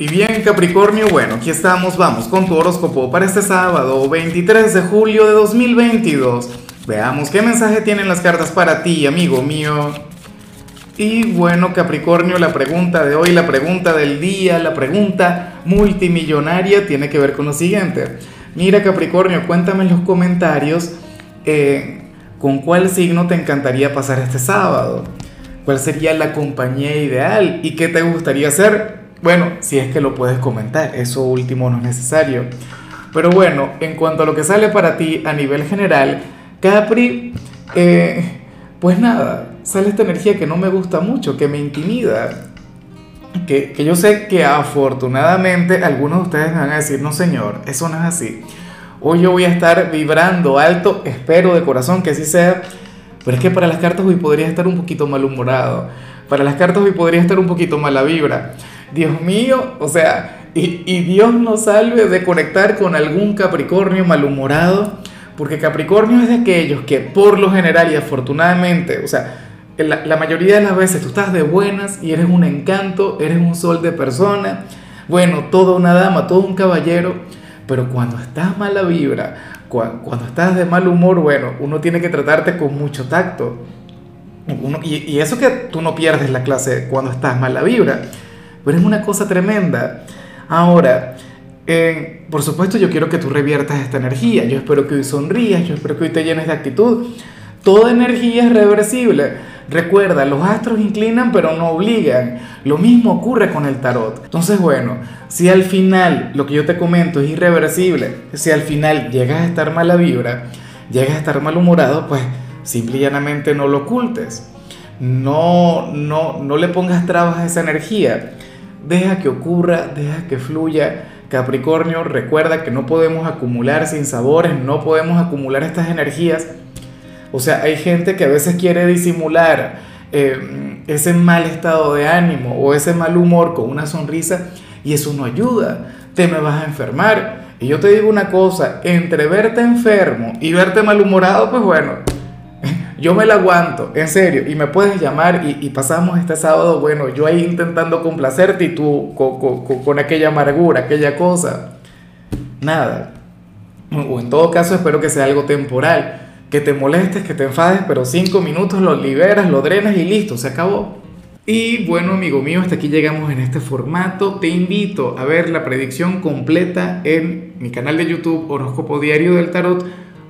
Y bien Capricornio, bueno, aquí estamos, vamos con tu horóscopo para este sábado 23 de julio de 2022. Veamos qué mensaje tienen las cartas para ti, amigo mío. Y bueno Capricornio, la pregunta de hoy, la pregunta del día, la pregunta multimillonaria tiene que ver con lo siguiente. Mira Capricornio, cuéntame en los comentarios eh, con cuál signo te encantaría pasar este sábado. ¿Cuál sería la compañía ideal? ¿Y qué te gustaría hacer? Bueno, si es que lo puedes comentar, eso último no es necesario. Pero bueno, en cuanto a lo que sale para ti a nivel general, Capri, eh, pues nada, sale esta energía que no me gusta mucho, que me intimida. Que, que yo sé que afortunadamente algunos de ustedes van a decir, no señor, eso no es así. Hoy yo voy a estar vibrando alto, espero de corazón que así sea, pero es que para las cartas hoy podría estar un poquito malhumorado, para las cartas hoy podría estar un poquito mala vibra. Dios mío, o sea, y, Dios nos salve de conectar con algún Capricornio malhumorado, porque Capricornio es de aquellos que por lo general y afortunadamente, o sea, la, mayoría de las veces tú estás de buenas y eres un encanto, eres un sol de persona, bueno, toda una dama, todo un caballero, pero cuando estás mala vibra, cuando, estás de mal humor, bueno, uno tiene que tratarte con mucho tacto. Y, y, eso que tú no pierdes la clase cuando estás mala vibra pero es una cosa tremenda. Ahora, eh, por supuesto yo quiero que tú reviertas esta energía, yo espero que hoy sonrías, yo espero que hoy te llenes de actitud. Toda energía es reversible. Recuerda, los astros inclinan pero no obligan. Lo mismo ocurre con el tarot. Entonces, bueno, si al final lo que yo te comento es irreversible, si al final llegas a estar mala vibra, llegas a estar malhumorado, pues simple y llanamente no lo ocultes. No, no, no le pongas trabas a esa energía deja que ocurra, deja que fluya. Capricornio, recuerda que no podemos acumular sin sabores, no podemos acumular estas energías. O sea, hay gente que a veces quiere disimular eh, ese mal estado de ánimo o ese mal humor con una sonrisa y eso no ayuda. Te me vas a enfermar. Y yo te digo una cosa, entre verte enfermo y verte malhumorado, pues bueno, yo me la aguanto, en serio, y me puedes llamar y, pasamos este sábado, bueno, yo ahí intentando complacerte y tú con, aquella amargura, aquella cosa. Nada. O en todo caso espero que sea algo temporal, que te molestes, que te enfades, pero cinco minutos lo liberas, lo drenas y listo, se acabó. Y bueno, amigo mío, hasta aquí llegamos en este formato. Te invito a ver la predicción completa en mi canal de YouTube Horóscopo Diario del Tarot